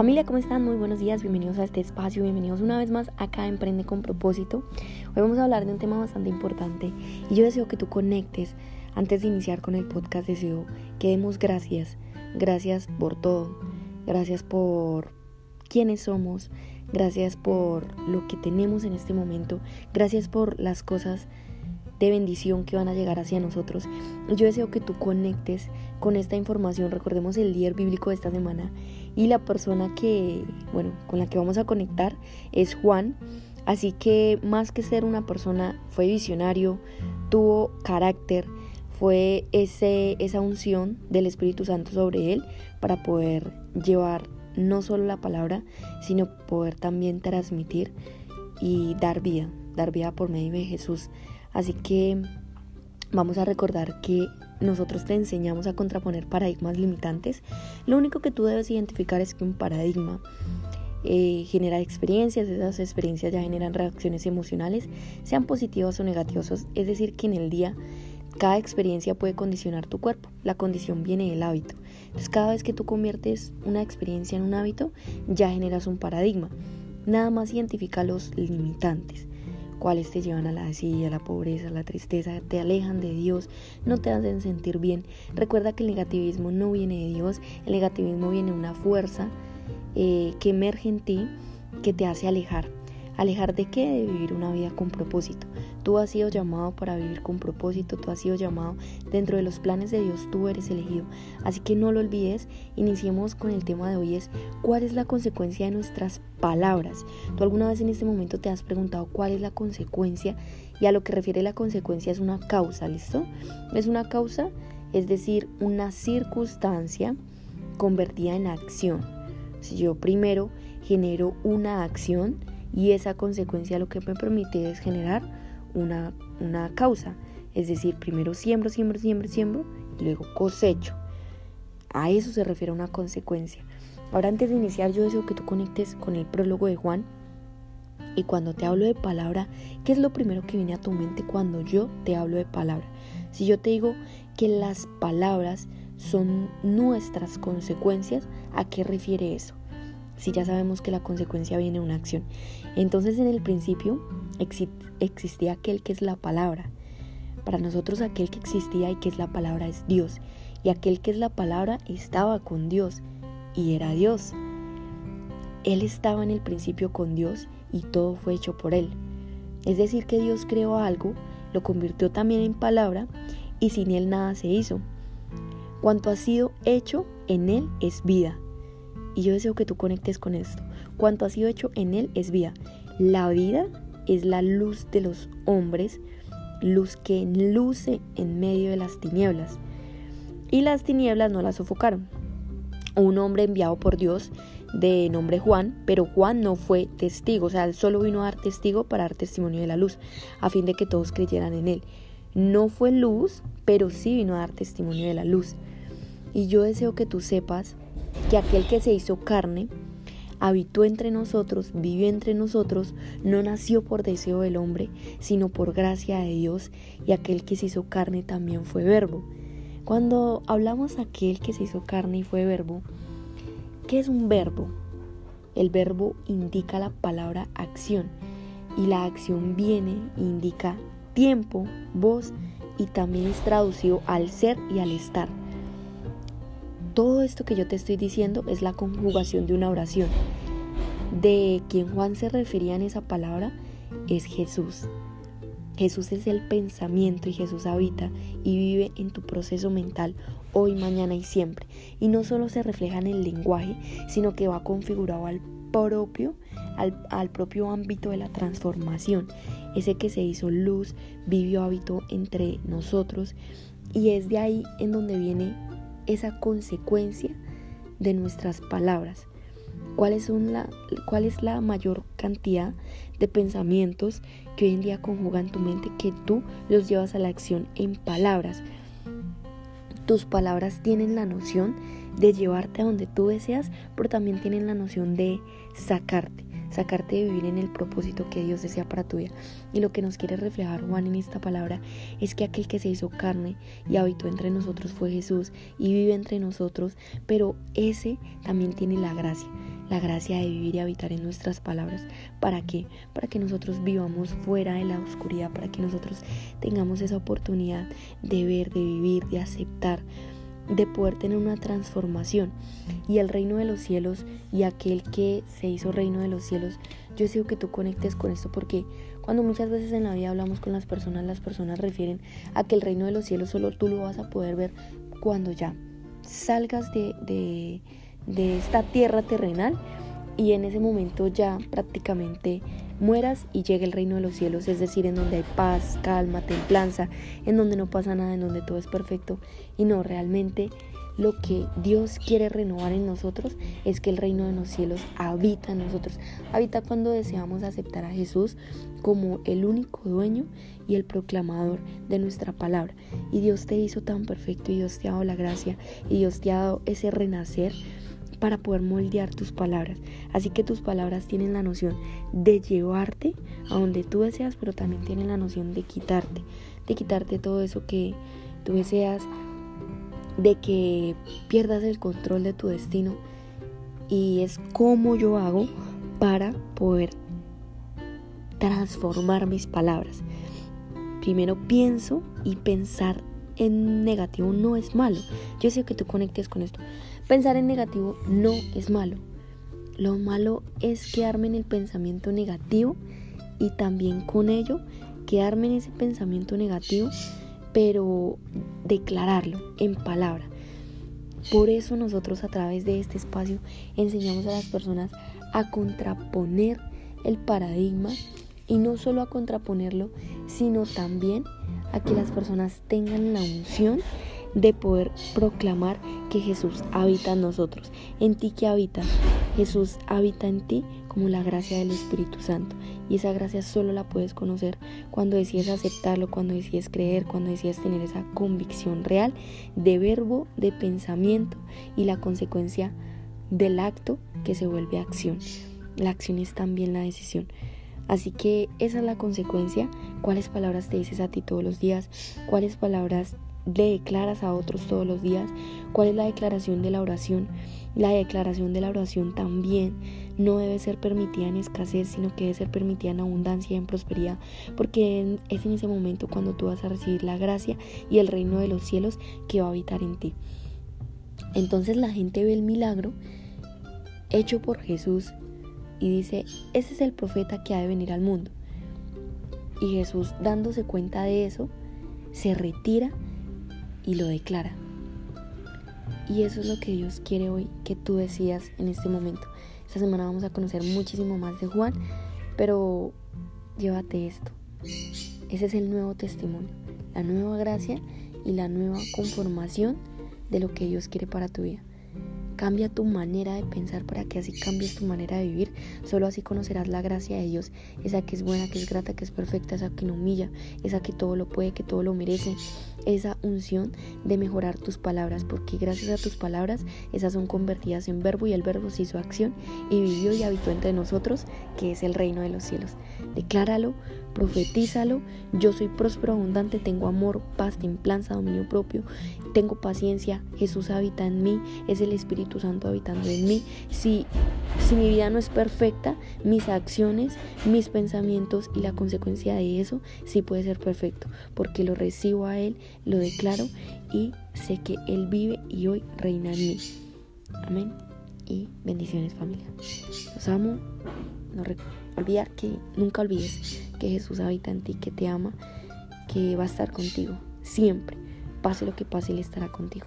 Familia, ¿cómo están? Muy buenos días, bienvenidos a este espacio, bienvenidos una vez más acá a Emprende con propósito. Hoy vamos a hablar de un tema bastante importante y yo deseo que tú conectes, antes de iniciar con el podcast, deseo que demos gracias, gracias por todo, gracias por quiénes somos, gracias por lo que tenemos en este momento, gracias por las cosas de bendición que van a llegar hacia nosotros. Yo deseo que tú conectes con esta información. Recordemos el líder bíblico de esta semana y la persona que, bueno, con la que vamos a conectar es Juan. Así que más que ser una persona, fue visionario, tuvo carácter, fue ese, esa unción del Espíritu Santo sobre él para poder llevar no solo la palabra, sino poder también transmitir y dar vida, dar vida por medio de Jesús. Así que vamos a recordar que nosotros te enseñamos a contraponer paradigmas limitantes. Lo único que tú debes identificar es que un paradigma eh, genera experiencias, esas experiencias ya generan reacciones emocionales, sean positivas o negativas. Es decir, que en el día cada experiencia puede condicionar tu cuerpo. La condición viene del hábito. Entonces cada vez que tú conviertes una experiencia en un hábito, ya generas un paradigma. Nada más identifica los limitantes cuáles te llevan a la desidia, a la pobreza, a la tristeza, te alejan de Dios, no te hacen sentir bien. Recuerda que el negativismo no viene de Dios, el negativismo viene de una fuerza eh, que emerge en ti que te hace alejar. ¿Alejar de qué? De vivir una vida con propósito. Tú has sido llamado para vivir con propósito, tú has sido llamado dentro de los planes de Dios, tú eres elegido. Así que no lo olvides, iniciemos con el tema de hoy es cuál es la consecuencia de nuestras palabras. ¿Tú alguna vez en este momento te has preguntado cuál es la consecuencia? Y a lo que refiere la consecuencia es una causa, ¿listo? Es una causa, es decir, una circunstancia convertida en acción. Si yo primero genero una acción, y esa consecuencia lo que me permite es generar una, una causa. Es decir, primero siembro, siembro, siembro, siembro y luego cosecho. A eso se refiere una consecuencia. Ahora antes de iniciar yo deseo que tú conectes con el prólogo de Juan. Y cuando te hablo de palabra, ¿qué es lo primero que viene a tu mente cuando yo te hablo de palabra? Si yo te digo que las palabras son nuestras consecuencias, ¿a qué refiere eso? Si ya sabemos que la consecuencia viene de una acción. Entonces en el principio existía aquel que es la palabra. Para nosotros aquel que existía y que es la palabra es Dios. Y aquel que es la palabra estaba con Dios y era Dios. Él estaba en el principio con Dios y todo fue hecho por Él. Es decir, que Dios creó algo, lo convirtió también en palabra y sin Él nada se hizo. Cuanto ha sido hecho en Él es vida y yo deseo que tú conectes con esto. Cuanto ha sido hecho en Él es vida. La vida es la luz de los hombres, luz que luce en medio de las tinieblas. Y las tinieblas no la sofocaron. Un hombre enviado por Dios de nombre Juan, pero Juan no fue testigo, o sea, él solo vino a dar testigo para dar testimonio de la luz, a fin de que todos creyeran en él. No fue luz, pero sí vino a dar testimonio de la luz. Y yo deseo que tú sepas que aquel que se hizo carne, habitó entre nosotros, vivió entre nosotros, no nació por deseo del hombre, sino por gracia de Dios, y aquel que se hizo carne también fue verbo. Cuando hablamos aquel que se hizo carne y fue verbo, ¿qué es un verbo? El verbo indica la palabra acción, y la acción viene, indica tiempo, voz, y también es traducido al ser y al estar. Todo esto que yo te estoy diciendo es la conjugación de una oración. De quien Juan se refería en esa palabra es Jesús. Jesús es el pensamiento y Jesús habita y vive en tu proceso mental hoy, mañana y siempre. Y no solo se refleja en el lenguaje, sino que va configurado al propio, al, al propio ámbito de la transformación. Ese que se hizo luz, vivió hábito entre nosotros y es de ahí en donde viene esa consecuencia de nuestras palabras. ¿Cuáles son la, ¿Cuál es la mayor cantidad de pensamientos que hoy en día conjugan tu mente que tú los llevas a la acción en palabras? Tus palabras tienen la noción de llevarte a donde tú deseas, pero también tienen la noción de sacarte sacarte de vivir en el propósito que Dios desea para tu vida. Y lo que nos quiere reflejar Juan en esta palabra es que aquel que se hizo carne y habitó entre nosotros fue Jesús y vive entre nosotros, pero ese también tiene la gracia. la gracia de vivir y habitar en nuestras palabras. ¿Para qué? Para que nosotros vivamos fuera de la oscuridad, para que nosotros tengamos esa oportunidad de ver, de vivir, de aceptar, de poder tener una transformación. Y el reino de los cielos y aquel que se hizo reino de los cielos, yo deseo que tú conectes con esto porque cuando muchas veces en la vida hablamos con las personas, las personas refieren a que el reino de los cielos solo tú lo vas a poder ver cuando ya salgas de, de, de esta tierra terrenal y en ese momento ya prácticamente mueras y llegue el reino de los cielos, es decir, en donde hay paz, calma, templanza, en donde no pasa nada, en donde todo es perfecto y no realmente lo que Dios quiere renovar en nosotros es que el reino de los cielos habita en nosotros. Habita cuando deseamos aceptar a Jesús como el único dueño y el proclamador de nuestra palabra. Y Dios te hizo tan perfecto y Dios te ha dado la gracia y Dios te ha dado ese renacer para poder moldear tus palabras. Así que tus palabras tienen la noción de llevarte a donde tú deseas, pero también tienen la noción de quitarte, de quitarte todo eso que tú deseas, de que pierdas el control de tu destino. Y es como yo hago para poder transformar mis palabras. Primero pienso y pensar en negativo no es malo. Yo sé que tú conectes con esto. Pensar en negativo no es malo. Lo malo es quedarme en el pensamiento negativo y también con ello quedarme en ese pensamiento negativo, pero declararlo en palabra. Por eso nosotros a través de este espacio enseñamos a las personas a contraponer el paradigma y no solo a contraponerlo, sino también a que las personas tengan la unción de poder proclamar que Jesús habita en nosotros. En ti que habita, Jesús habita en ti como la gracia del Espíritu Santo. Y esa gracia solo la puedes conocer cuando decides aceptarlo, cuando decides creer, cuando decides tener esa convicción real de verbo, de pensamiento y la consecuencia del acto que se vuelve acción. La acción es también la decisión. Así que esa es la consecuencia. ¿Cuáles palabras te dices a ti todos los días? ¿Cuáles palabras le declaras a otros todos los días? ¿Cuál es la declaración de la oración? La declaración de la oración también no debe ser permitida en escasez, sino que debe ser permitida en abundancia y en prosperidad, porque es en ese momento cuando tú vas a recibir la gracia y el reino de los cielos que va a habitar en ti. Entonces la gente ve el milagro hecho por Jesús y dice, ese es el profeta que ha de venir al mundo. Y Jesús, dándose cuenta de eso, se retira y lo declara. Y eso es lo que Dios quiere hoy que tú decías en este momento. Esta semana vamos a conocer muchísimo más de Juan, pero llévate esto. Ese es el nuevo testimonio, la nueva gracia y la nueva conformación de lo que Dios quiere para tu vida. Cambia tu manera de pensar para que así cambies tu manera de vivir. Solo así conocerás la gracia de Dios, esa que es buena, que es grata, que es perfecta, esa que no humilla, esa que todo lo puede, que todo lo merece. Esa unción de mejorar tus palabras, porque gracias a tus palabras esas son convertidas en verbo y el verbo se hizo acción y vivió y habitó entre nosotros, que es el reino de los cielos. Decláralo, profetízalo. Yo soy próspero, abundante, tengo amor, paz, templanza, dominio propio, tengo paciencia. Jesús habita en mí, es el Espíritu Santo habitando en mí. Si, si mi vida no es perfecta, mis acciones, mis pensamientos y la consecuencia de eso sí puede ser perfecto, porque lo recibo a Él, lo declaro y sé que Él vive y hoy reina en mí. Amén. Y bendiciones familia. Los amo. No olvidar que nunca olvides que Jesús habita en ti, que te ama, que va a estar contigo siempre. Pase lo que pase, Él estará contigo.